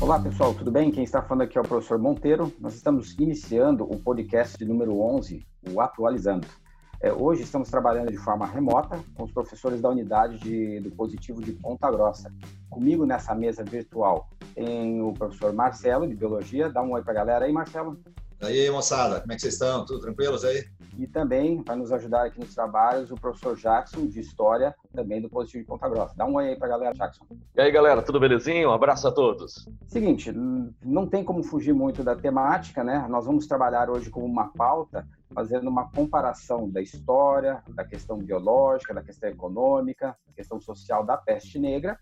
Olá pessoal, tudo bem? Quem está falando aqui é o professor Monteiro. Nós estamos iniciando o podcast número 11, o Atualizando. É, hoje estamos trabalhando de forma remota com os professores da unidade de, do Positivo de Ponta Grossa. Comigo nessa mesa virtual tem o professor Marcelo, de Biologia. Dá um oi para a galera aí, Marcelo. E aí, moçada, como é que vocês estão? Tudo tranquilos aí? E também vai nos ajudar aqui nos trabalhos o professor Jackson, de História, também do Positivo de Ponta Grossa. Dá um oi aí pra galera, Jackson. E aí, galera, tudo belezinho? Um abraço a todos. Seguinte, não tem como fugir muito da temática, né? Nós vamos trabalhar hoje com uma pauta fazendo uma comparação da história, da questão biológica, da questão econômica, da questão social da peste negra,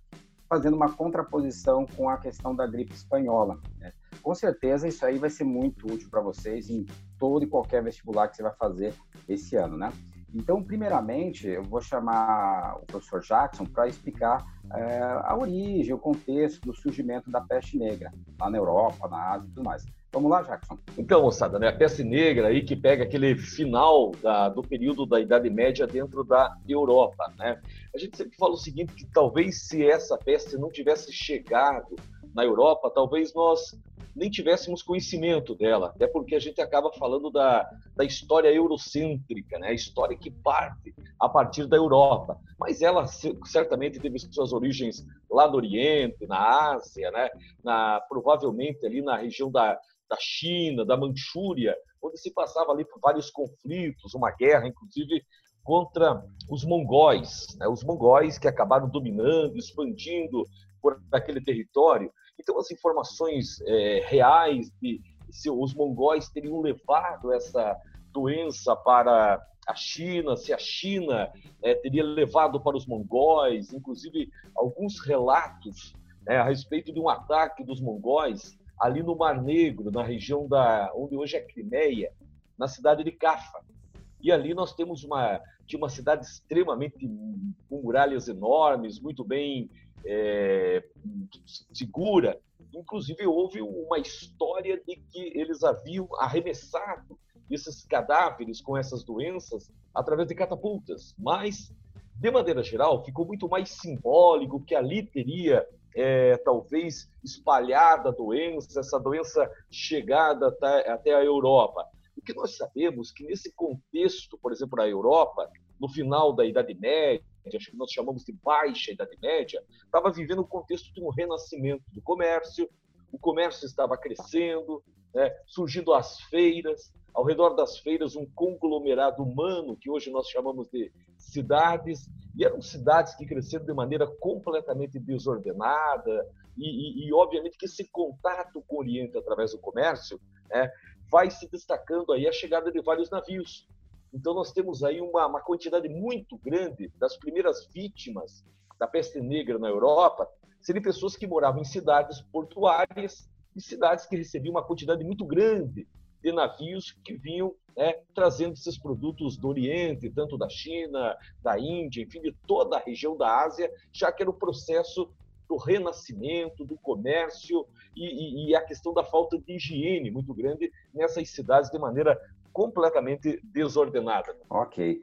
fazendo uma contraposição com a questão da gripe espanhola. Né? Com certeza isso aí vai ser muito útil para vocês em todo e qualquer vestibular que você vai fazer esse ano, né? Então, primeiramente, eu vou chamar o professor Jackson para explicar é, a origem, o contexto do surgimento da peste negra lá na Europa, na Ásia e tudo mais. Vamos lá, Jackson. Então, moçada, né, a peste negra aí que pega aquele final da, do período da Idade Média dentro da Europa, né? A gente sempre fala o seguinte, que talvez se essa peste não tivesse chegado na Europa, talvez nós nem tivéssemos conhecimento dela, até porque a gente acaba falando da, da história eurocêntrica, né? a história que parte a partir da Europa. Mas ela certamente teve suas origens lá no Oriente, na Ásia, né? na, provavelmente ali na região da, da China, da Manchúria, onde se passava ali por vários conflitos, uma guerra, inclusive, contra os mongóis, né? os mongóis que acabaram dominando, expandindo por aquele território então, as informações é, reais de se os mongóis teriam levado essa doença para a China, se a China é, teria levado para os mongóis, inclusive alguns relatos né, a respeito de um ataque dos mongóis ali no Mar Negro, na região da onde hoje é Crimeia, na cidade de Cafa. E ali nós temos uma uma cidade extremamente com muralhas enormes, muito bem é, segura. Inclusive, houve uma história de que eles haviam arremessado esses cadáveres com essas doenças através de catapultas. Mas, de maneira geral, ficou muito mais simbólico que ali teria é, talvez espalhada a doença, essa doença chegada até, a Europa. O que nós sabemos que nesse contexto, por exemplo, na Europa, no final da Idade Média, acho que nós chamamos de Baixa Idade Média, estava vivendo o contexto de um renascimento do comércio, o comércio estava crescendo, né, surgindo as feiras, ao redor das feiras um conglomerado humano, que hoje nós chamamos de cidades, e eram cidades que cresceram de maneira completamente desordenada, e, e, e obviamente que esse contato com o Oriente através do comércio né, vai se destacando aí a chegada de vários navios, então, nós temos aí uma, uma quantidade muito grande das primeiras vítimas da peste negra na Europa, serem pessoas que moravam em cidades portuárias e cidades que recebiam uma quantidade muito grande de navios que vinham né, trazendo esses produtos do Oriente, tanto da China, da Índia, enfim, de toda a região da Ásia, já que era o processo do renascimento, do comércio e, e, e, a questão da falta de higiene muito grande nessas cidades de maneira completamente desordenada. Ok.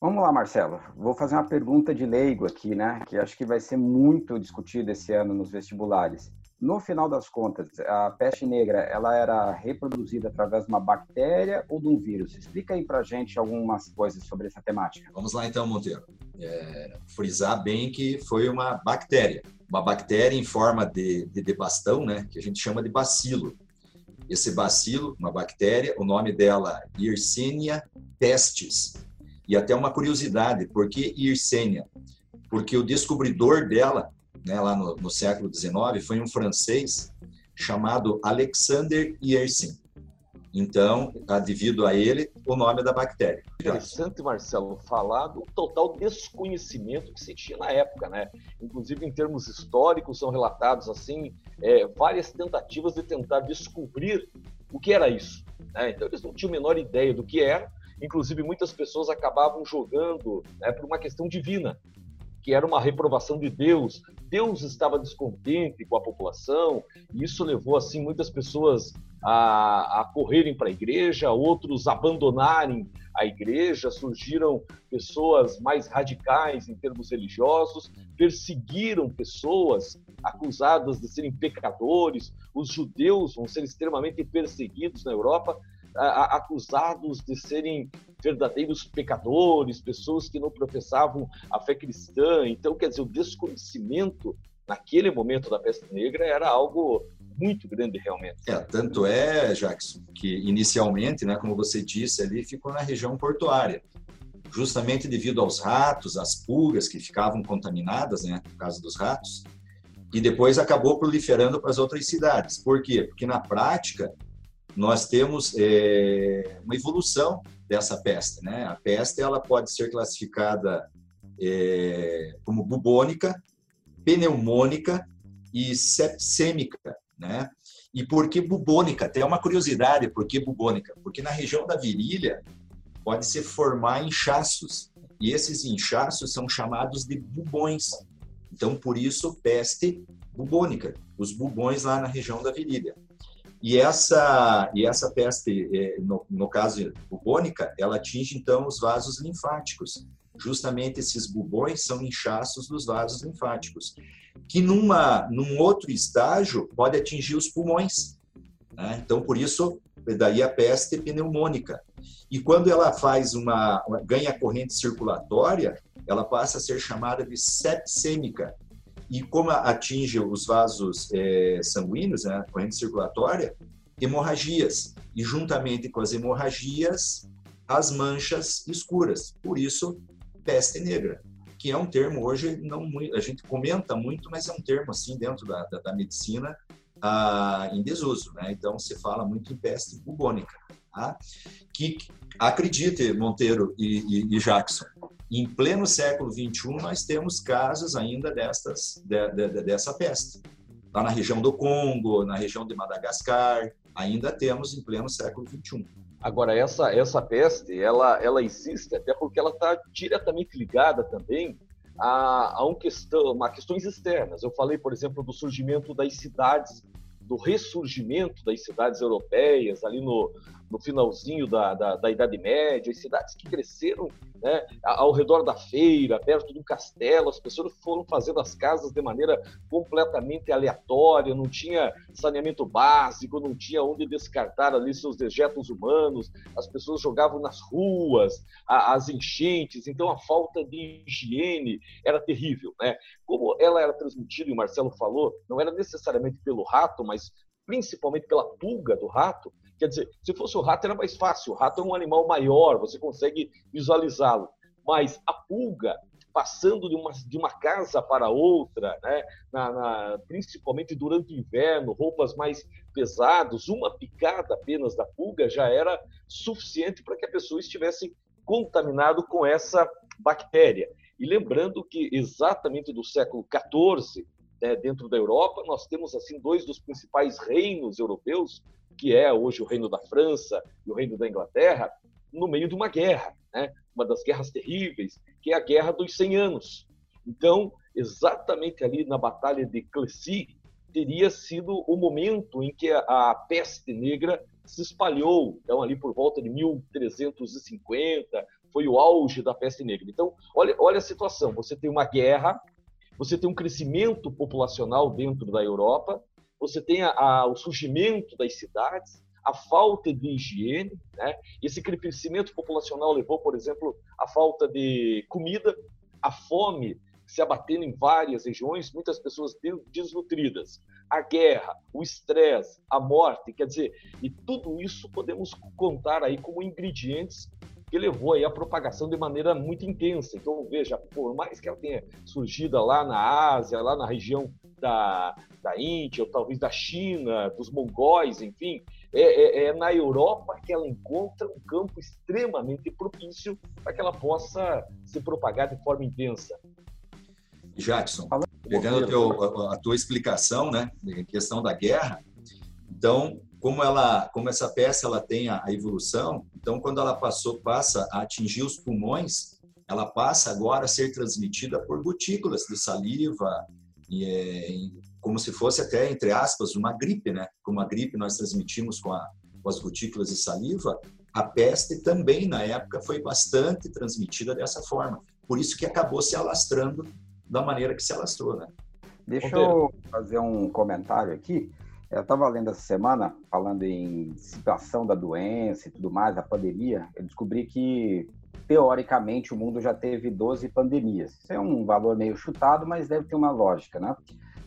Vamos lá, Marcelo. Vou fazer uma pergunta de leigo aqui, né? Que acho que vai ser muito discutida esse ano nos vestibulares. No final das contas, a peste negra, ela era reproduzida através de uma bactéria ou de um vírus? Explica aí pra gente algumas coisas sobre essa temática. Vamos lá então, Monteiro. É, frisar bem que foi uma bactéria. Uma bactéria em forma de, de, de bastão, né? Que a gente chama de bacilo esse bacilo, uma bactéria, o nome dela Yersinia pestis. E até uma curiosidade, por que Yersinia? Porque o descobridor dela, né, lá no, no século XIX, foi um francês chamado Alexander Yersin. Então, devido a ele, o nome da bactéria. Interessante, Marcelo, falar do total desconhecimento que se tinha na época, né? Inclusive, em termos históricos, são relatados, assim, é, várias tentativas de tentar descobrir o que era isso. Né? Então, eles não tinham a menor ideia do que era. Inclusive, muitas pessoas acabavam jogando né, por uma questão divina, que era uma reprovação de Deus. Deus estava descontente com a população, e isso levou assim muitas pessoas a, a correrem para a igreja, outros abandonarem a igreja, surgiram pessoas mais radicais em termos religiosos, perseguiram pessoas acusadas de serem pecadores, os judeus vão ser extremamente perseguidos na Europa, acusados de serem verdadeiros pecadores, pessoas que não professavam a fé cristã. Então, quer dizer, o desconhecimento naquele momento da peste negra era algo muito grande realmente. É, tanto é, Jackson, que inicialmente, né, como você disse, ali ficou na região portuária. Justamente devido aos ratos, às pulgas que ficavam contaminadas, né, por causa dos ratos, e depois acabou proliferando para as outras cidades. Por quê? Porque na prática nós temos é, uma evolução dessa peste, né? A peste ela pode ser classificada é, como bubônica, pneumônica e sepsêmica, né? E por que bubônica? Tem uma curiosidade, por que bubônica? Porque na região da virilha pode se formar inchaços, e esses inchaços são chamados de bubões. Então, por isso, peste bubônica, os bubões lá na região da virilha. E essa, e essa peste, é, no, no caso bubônica, ela atinge, então, os vasos linfáticos. Justamente esses bubões são inchaços dos vasos linfáticos que numa, num outro estágio pode atingir os pulmões. Né? Então, por isso, daí a peste pneumônica. E quando ela faz uma ganha corrente circulatória, ela passa a ser chamada de sepsêmica. E como atinge os vasos é, sanguíneos, né, corrente circulatória, hemorragias. E juntamente com as hemorragias, as manchas escuras. Por isso, peste negra que é um termo hoje não a gente comenta muito, mas é um termo assim dentro da, da, da medicina ah, em desuso, né? Então se fala muito em peste bubônica, tá? Que acredite Monteiro e, e, e, Jackson, em pleno século 21 nós temos casos ainda destas de, de, dessa peste. Lá na região do Congo, na região de Madagascar, ainda temos em pleno século 21. Agora, essa, essa peste, ela, ela existe até porque ela está diretamente ligada também a, a um questão, a questões externas. Eu falei, por exemplo, do surgimento das cidades, do ressurgimento das cidades europeias ali no, no finalzinho da, da, da, Idade Média, as cidades que cresceram né, ao redor da feira, perto do castelo, as pessoas foram fazendo as casas de maneira completamente aleatória, não tinha saneamento básico, não tinha onde descartar ali seus dejetos humanos, as pessoas jogavam nas ruas, as enchentes, então a falta de higiene era terrível. Né? Como ela era transmitida, e o Marcelo falou, não era necessariamente pelo rato, mas principalmente pela pulga do rato, Quer dizer, se fosse o rato era mais fácil. O rato é um animal maior, você consegue visualizá-lo. Mas a pulga, passando de uma, de uma casa para outra, né? Na, na, principalmente durante o inverno, roupas mais pesadas, uma picada apenas da pulga já era suficiente para que a pessoa estivesse contaminado com essa bactéria. E lembrando que exatamente do século XIV, né, dentro da Europa, nós temos assim dois dos principais reinos europeus, que é hoje o reino da França e o reino da Inglaterra, no meio de uma guerra, né? uma das guerras terríveis, que é a Guerra dos 100 Anos. Então, exatamente ali na Batalha de Clecy, teria sido o momento em que a, peste negra se espalhou, então ali por volta de 1350, foi o auge da peste negra. Então, olha, olha a situação, você tem uma guerra, você tem um crescimento populacional dentro da Europa, você tem a, a, o surgimento das cidades, a falta de higiene, né? Esse crescimento populacional levou, por exemplo, à falta de comida, a fome se abatendo em várias regiões, muitas pessoas desnutridas, a guerra, o estresse, a morte, quer dizer, e tudo isso podemos contar aí como ingredientes que levou aí a propagação de maneira muito intensa. Então, veja, por mais que ela tenha surgido lá na Ásia, lá na região da, da Índia, ou talvez da China, dos mongóis, enfim, é, é, é, na Europa que ela encontra um campo extremamente propício para que ela possa se propagar de forma intensa. Jackson, pegando teu, a, a, tua explicação, né, em questão da guerra, então como ela, como essa peça ela tem a, a evolução, então quando ela passou passa a atingir os pulmões, ela passa agora a ser transmitida por gotículas de saliva, e é, como se fosse até, entre aspas, uma gripe, né? Como a gripe nós transmitimos com, a, com as gotículas de saliva, a peste também, na época, foi bastante transmitida dessa forma. Por isso que acabou se alastrando da maneira que se alastrou, né? Deixa eu fazer um comentário aqui. Eu estava lendo essa semana, falando em situação da doença e tudo mais, da pandemia, eu descobri que, teoricamente, o mundo já teve 12 pandemias. Isso é um valor meio chutado, mas deve ter uma lógica, né?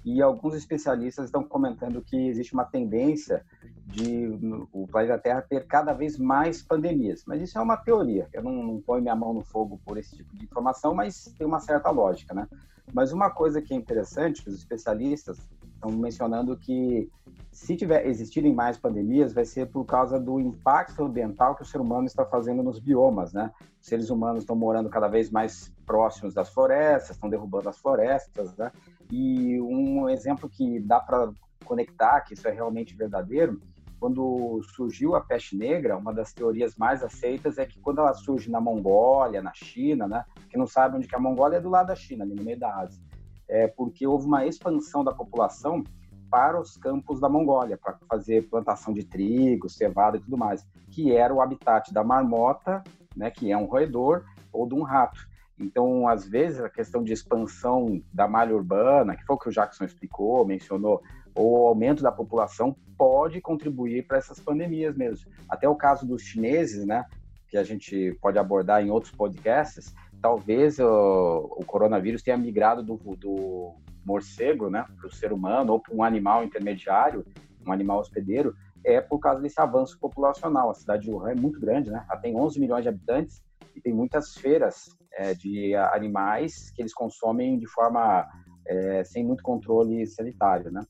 E alguns especialistas estão comentando que existe uma tendência de o planeta Terra ter cada vez mais pandemias. Mas isso é uma teoria. Eu não, não ponho minha mão no fogo por esse tipo de informação, mas tem uma certa lógica, né? Mas uma coisa que é interessante, os especialistas estão mencionando que se tiver existirem mais pandemias, vai ser por causa do impacto ambiental que o ser humano está fazendo nos biomas, né? Os seres humanos estão morando cada vez mais próximos das florestas, estão derrubando as florestas, né? E um exemplo que dá para conectar, que isso é realmente verdadeiro, quando surgiu a peste negra, uma das teorias mais aceitas é que quando ela surge na Mongólia, na China, né? Que não sabe onde que é a Mongólia é do lado da China, ali no meio da Ásia é porque houve uma expansão da população para os campos da Mongólia, para fazer plantação de trigo, cevada e tudo mais, que era o habitat da marmota, né, que é um roedor, ou de um rato. Então, às vezes, a questão de expansão da malha urbana, que foi o que o Jackson explicou, mencionou, ou o aumento da população pode contribuir para essas pandemias mesmo. Até o caso dos chineses, né, que a gente pode abordar em outros podcasts, talvez o, o coronavírus tenha migrado do, do morcego né, para o ser humano ou para um animal intermediário, um animal hospedeiro, é por causa desse avanço populacional. A cidade de Wuhan é muito grande, né? Ela tem 11 milhões de habitantes e tem muitas feiras é, de animais que eles consomem de forma é, sem muito controle sanitário, né?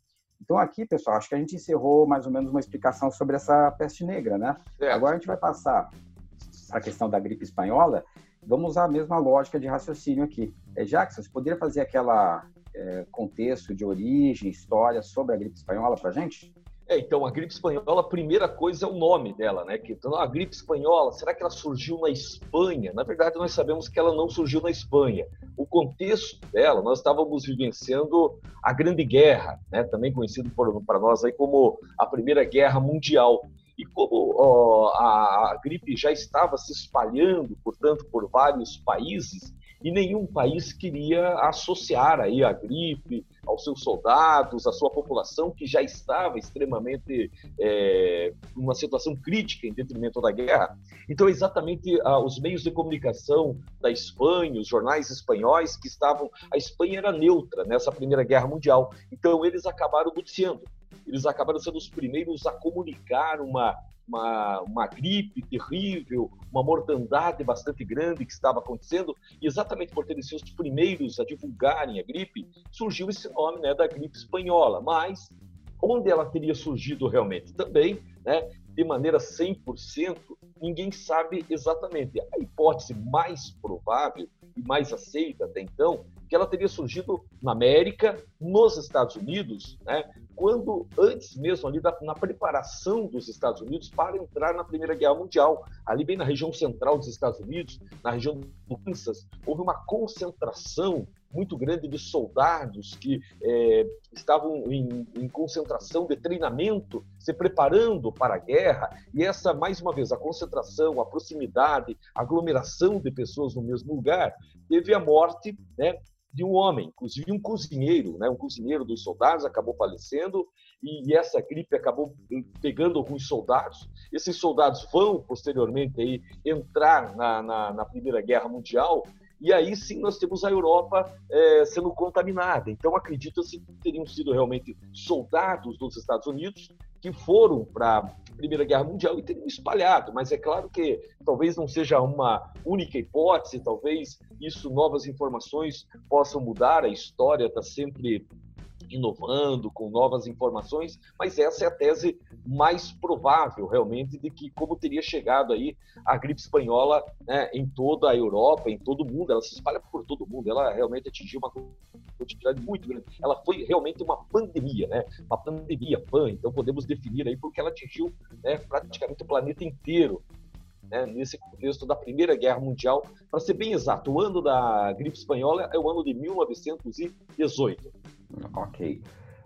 Então aqui, pessoal, acho que a gente encerrou mais ou menos uma explicação sobre essa peste negra, né? É. Agora a gente vai passar para a questão da gripe espanhola Vamos usar a mesma lógica de raciocínio aqui. É, Jackson, você poderia fazer aquela é, contexto de origem, história sobre a gripe espanhola para gente? É, então, a gripe espanhola, a primeira coisa é o nome dela, né? Que, então, a gripe espanhola, será que ela surgiu na Espanha? Na verdade, nós sabemos que ela não surgiu na Espanha. O contexto dela, nós estávamos vivenciando a Grande Guerra, né? Também conhecido para nós aí como a Primeira Guerra Mundial. E como ó, a, gripe já estava se espalhando, portanto, por vários países, e nenhum país queria associar aí a gripe aos seus soldados, à sua população que já estava extremamente é, numa situação crítica em detrimento da guerra. Então, exatamente ah, os meios de comunicação da Espanha, os jornais espanhóis que estavam, a Espanha era neutra nessa Primeira Guerra Mundial, então eles acabaram noticiando eles acabaram sendo os primeiros a comunicar uma, uma, uma gripe terrível, uma mortandade bastante grande que estava acontecendo, e exatamente por terem sido os primeiros a divulgarem a gripe, surgiu esse nome né, da gripe espanhola. Mas onde ela teria surgido realmente? Também, né, de maneira 100%, ninguém sabe exatamente. A hipótese mais provável e mais aceita até então que ela teria surgido na América, nos Estados Unidos, né, quando antes mesmo ali da, na preparação dos Estados Unidos para entrar na Primeira Guerra Mundial, ali bem na região central dos Estados Unidos, na região do Kansas, houve uma concentração muito grande de soldados que é, estavam em, em, concentração de treinamento, se preparando para a guerra, e essa, mais uma vez, a concentração, a proximidade, a aglomeração de pessoas no mesmo lugar, teve a morte né, de um homem, inclusive um cozinheiro, né? um cozinheiro dos soldados acabou falecendo e, essa gripe acabou pegando alguns soldados. Esses soldados vão posteriormente aí entrar na, na, na Primeira Guerra Mundial e aí sim nós temos a Europa é, sendo contaminada. Então acredita-se que teriam sido realmente soldados dos Estados Unidos que foram para Primeira Guerra Mundial e teriam espalhado. Mas é claro que talvez não seja uma única hipótese, talvez isso, novas informações possam mudar, a história está sempre inovando, com novas informações, mas essa é a tese mais provável, realmente, de que como teria chegado aí a gripe espanhola né, em toda a Europa, em todo o mundo, ela se espalha por todo o mundo, ela realmente atingiu uma quantidade muito grande. Ela foi realmente uma pandemia, né? Uma pandemia pan, então podemos definir aí porque ela atingiu né, praticamente o planeta inteiro. né, nesse contexto da Primeira Guerra Mundial. Para ser bem exato, o ano da gripe espanhola é o ano de 1918. Ok.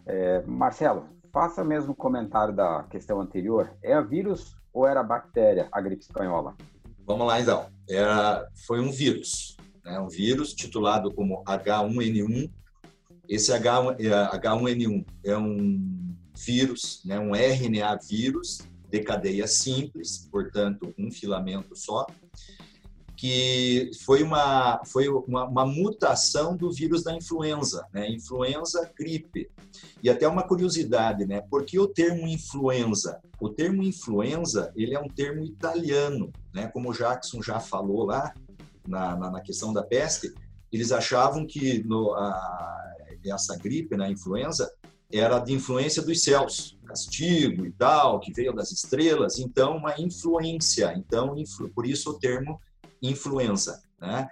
É, Marcelo, faça mesmo comentário da questão anterior. É a vírus ou era bactéria a gripe espanhola? Vamos lá, então. Era, foi um vírus, né? um vírus titulado como H1N1. Esse H1N1 é um vírus, né? um RNA vírus de cadeia simples, portanto, um filamento só, que foi uma, foi uma, uma mutação do vírus da influenza, né? Influenza gripe. E até uma curiosidade, né? Por que o termo influenza? O termo influenza, ele é um termo italiano, né? Como o Jackson já falou lá na, na, na questão da peste, eles achavam que no, a, essa gripe, na né, influenza, era de influência dos céus, castigo e tal, que veio das estrelas, então uma influência. Então, por isso o termo influenza. Né?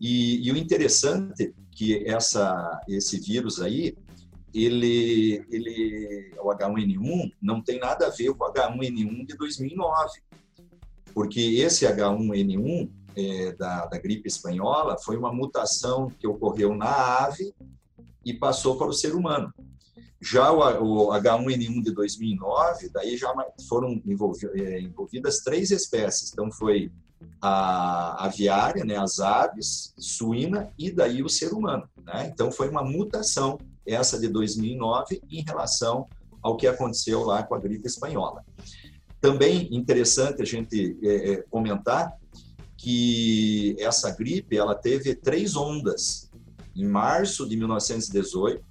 E, e o interessante que essa, esse vírus aí, ele, ele, o H1N1 não tem nada a ver com o H1N1 de 2009, porque esse H1N1 é, da, da gripe espanhola foi uma mutação que ocorreu na ave e passou para o ser humano. Já o, o H1N1 de 2009, daí já foram é, envolvidas três espécies. Então foi a aviária, né, as aves, suína e daí o ser humano. Né? Então foi uma mutação essa de 2009 em relação ao que aconteceu lá com a gripe espanhola. Também interessante a gente é, comentar que essa gripe ela teve três ondas. Em março de 1918,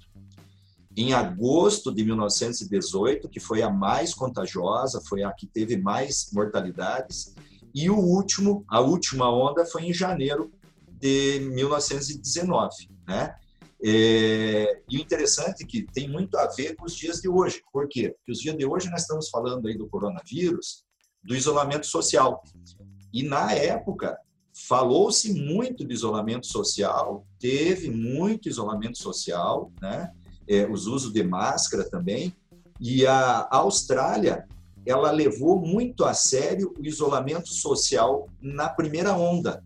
em agosto de 1918, que foi a mais contagiosa, foi a que teve mais mortalidades, e o último, a última onda foi em janeiro de 1919, né? É, e o interessante é que tem muito a ver com os dias de hoje. Por quê? Porque os dias de hoje nós estamos falando aí do coronavírus, do isolamento social. E na época falou-se muito de isolamento social, teve muito isolamento social, né? É, os usos de máscara também. E a Austrália ela levou muito a sério o isolamento social na primeira onda.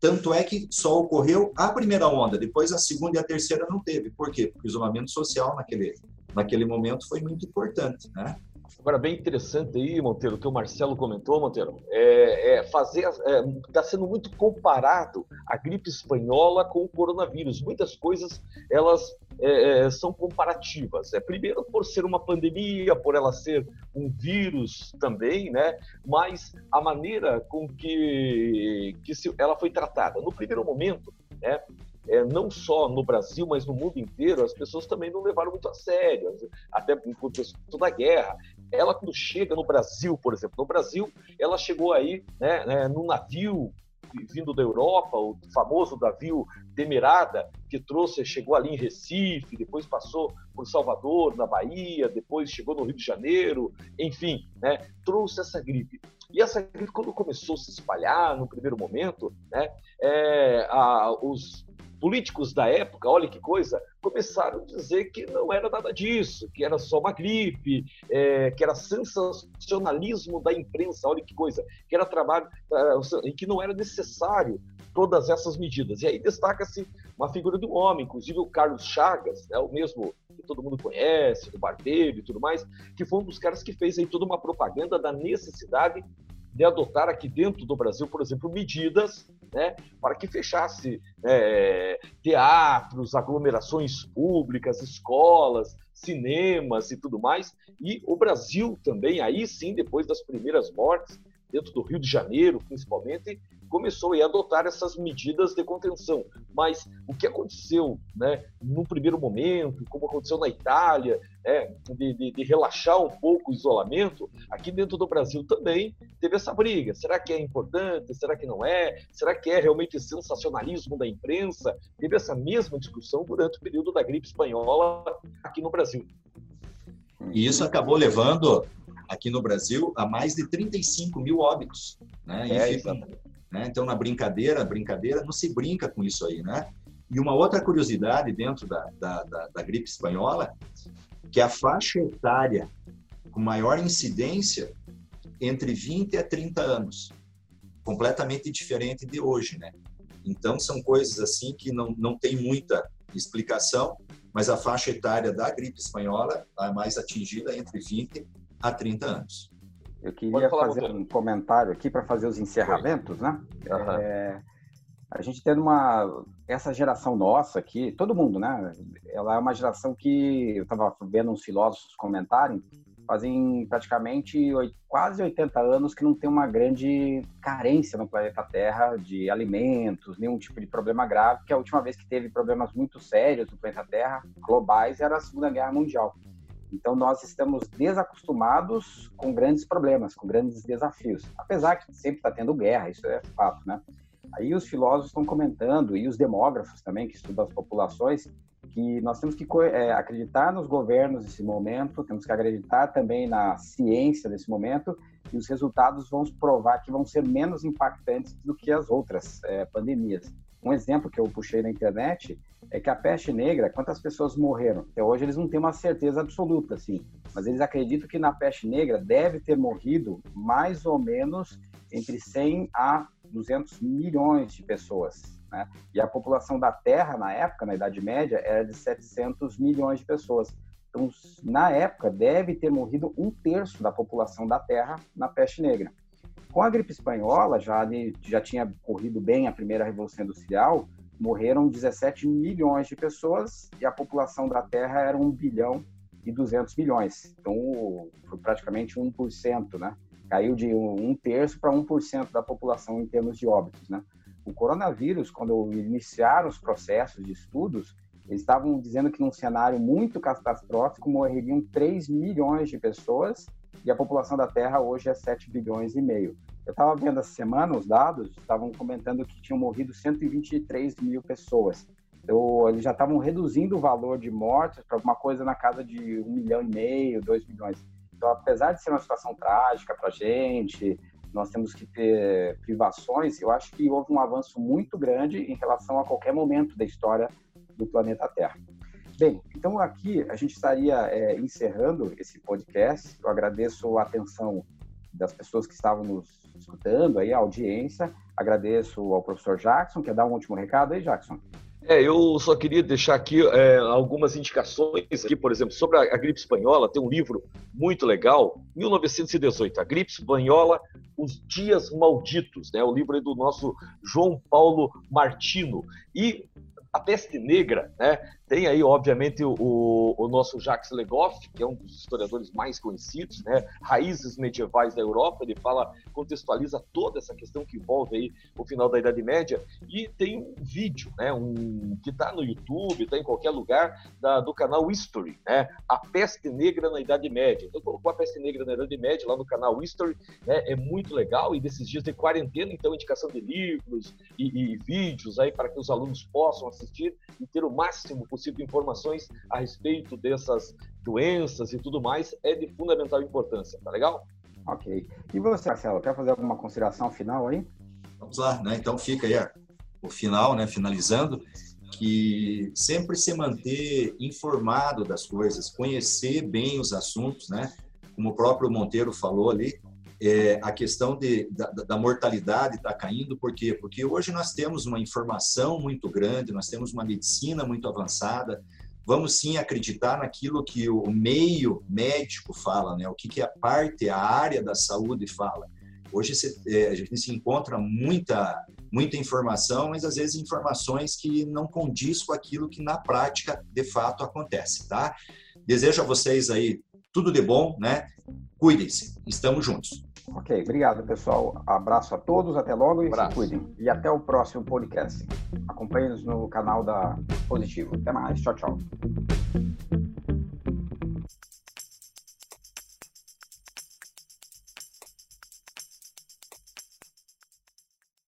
Tanto é que só ocorreu a primeira onda, depois a segunda e a terceira não teve. Por quê? Porque o isolamento social naquele, naquele momento foi muito importante, né? Agora, bem interessante aí, Monteiro, o que o Marcelo comentou, Monteiro, é, é fazer, está é, sendo muito comparado a gripe espanhola com o coronavírus. Muitas coisas, elas é, é, são comparativas. É, primeiro, por ser uma pandemia, por ela ser um vírus também, né? mas a maneira com que, que se, ela foi tratada. No primeiro momento, né? é, não só no Brasil, mas no mundo inteiro, as pessoas também não levaram muito a sério, até no contexto da guerra. Ela, quando chega no Brasil, por exemplo, no Brasil, ela chegou aí né, né, num navio vindo da Europa, o famoso navio Demerada, que trouxe, chegou ali em Recife, depois passou por Salvador, na Bahia, depois chegou no Rio de Janeiro, enfim, né, trouxe essa gripe. E essa gripe, quando começou a se espalhar no primeiro momento, né, é, a, os políticos da época, olha que coisa, começaram a dizer que não era nada disso, que era só uma gripe, é, que era sensacionalismo da imprensa, olha que coisa, que era trabalho e que não era necessário todas essas medidas. E aí destaca-se uma figura do homem, inclusive o Carlos Chagas, né, o mesmo que todo mundo conhece, do barbeiro e tudo mais, que foi um dos caras que fez aí toda uma propaganda da necessidade de adotar aqui dentro do Brasil, por exemplo, medidas né, para que fechasse é, teatros, aglomerações públicas, escolas, cinemas e tudo mais. E o Brasil também, aí sim, depois das primeiras mortes, dentro do Rio de Janeiro, principalmente, começou a adotar essas medidas de contenção. Mas o que aconteceu, né, no primeiro momento, como aconteceu na Itália, é, de, de, de, relaxar um pouco o isolamento, aqui dentro do Brasil também teve essa briga. Será que é importante? Será que não é? Será que é realmente sensacionalismo da imprensa? Teve essa mesma discussão durante o período da gripe espanhola aqui no Brasil. E isso acabou levando aqui no Brasil a mais de 35 mil óbitos. Né? É, né? Então, na brincadeira, brincadeira, não se brinca com isso aí, né? E uma outra curiosidade dentro da, da, da, da gripe espanhola, que a faixa etária com maior incidência entre 20 a 30 anos. completamente diferente de hoje, né? Então, são coisas assim que não, não tem muita explicação, mas a faixa etária da gripe espanhola é mais atingida entre 20 a 30 anos. Eu queria fazer um comentário aqui para fazer os encerramentos, né? Uhum. É, a gente tendo uma essa geração nossa aqui, todo mundo, né? Ela é uma geração que eu estava vendo uns filósofos comentarem, fazem praticamente quase 80 anos que não tem uma grande carência no planeta Terra de alimentos, nenhum tipo de problema grave, que a última vez que teve problemas muito sérios no planeta Terra, globais, era a Segunda Guerra Mundial. Então, nós estamos desacostumados com grandes problemas, com grandes desafios. Apesar que sempre está tendo guerra, isso é fato, né? Aí os filósofos estão comentando, e os demógrafos também, que estudam as populações, que nós temos que é, acreditar nos governos nesse momento, temos que acreditar também na ciência nesse momento, e os resultados vão provar que vão ser menos impactantes do que as outras é, pandemias. Um exemplo que eu puxei na internet é que a peste negra, quantas pessoas morreram? Até hoje eles não têm uma certeza absoluta, assim, mas eles acreditam que na peste negra deve ter morrido mais ou menos entre 100 a 200 milhões de pessoas. Né? E a população da Terra, na época, na Idade Média, era de 700 milhões de pessoas. Então, na época, deve ter morrido um terço da população da Terra na peste negra. Com a gripe espanhola, já, já tinha corrido bem a primeira Revolução Industrial, morreram 17 milhões de pessoas e a população da Terra era 1 bilhão e 200 milhões. Então, foi praticamente 1%, né? Caiu de um terço para 1% da população em termos de óbitos, né? O coronavírus, quando iniciaram os processos de estudos, eles estavam dizendo que num cenário muito catastrófico morreriam 3 milhões de pessoas e a população da Terra hoje é 7 bilhões e meio. Eu estava vendo essa semana os dados, estavam comentando que tinham morrido 123 mil pessoas. Então, eles já estavam reduzindo o valor de mortes para alguma coisa na casa de um milhão e meio, dois milhões. Então, apesar de ser uma situação trágica para a gente, nós temos que ter privações, eu acho que houve um avanço muito grande em relação a qualquer momento da história do planeta Terra. Bem, então aqui a gente estaria é, encerrando esse podcast. Eu agradeço a atenção das pessoas que estavam nos escutando, aí, a audiência. Agradeço ao professor Jackson. Quer dar um último recado aí, Jackson? É, eu só queria deixar aqui é, algumas indicações aqui, por exemplo, sobre a, gripe espanhola. Tem um livro muito legal, 1918, a gripe espanhola, os dias malditos, né? O livro é do nosso João Paulo Martino. E a peste negra, né? Tem aí, obviamente, o, o nosso Jacques Legoff, que é um dos historiadores mais conhecidos, né? Raízes medievais da Europa, ele fala, contextualiza toda essa questão que envolve aí o final da Idade Média, e tem um vídeo, né? Um, que está no YouTube, está em qualquer lugar, da, do canal History, né? A Peste Negra na Idade Média. Então, colocou a Peste Negra na Idade Média lá no canal History, né? É muito legal, e desses dias de quarentena, então, indicação de livros e, e vídeos aí para que os alunos possam assistir e ter o máximo possível possível informações a respeito dessas doenças e tudo mais é de fundamental importância, tá legal? Ok. E você, Marcelo, quer fazer alguma consideração final aí? Vamos lá, né? Então fica aí o final, né? Finalizando, que sempre se manter informado das coisas, conhecer bem os assuntos, né? Como o próprio Monteiro falou ali, é, a questão de, da, da mortalidade está caindo, por quê? Porque hoje nós temos uma informação muito grande, nós temos uma medicina muito avançada, vamos sim acreditar naquilo que o meio médico fala, né? o que, que a parte, a área da saúde fala. Hoje é, a gente se encontra muita, muita informação, mas às vezes informações que não condiz com aquilo que na prática de fato acontece, tá? Desejo a vocês aí tudo de bom, né? Cuidem-se, estamos juntos. Ok, obrigado, pessoal. Abraço a todos, até logo e Abraço. se cuidem. E até o próximo podcast. Acompanhe-nos no canal da Positivo. Até mais, tchau, tchau.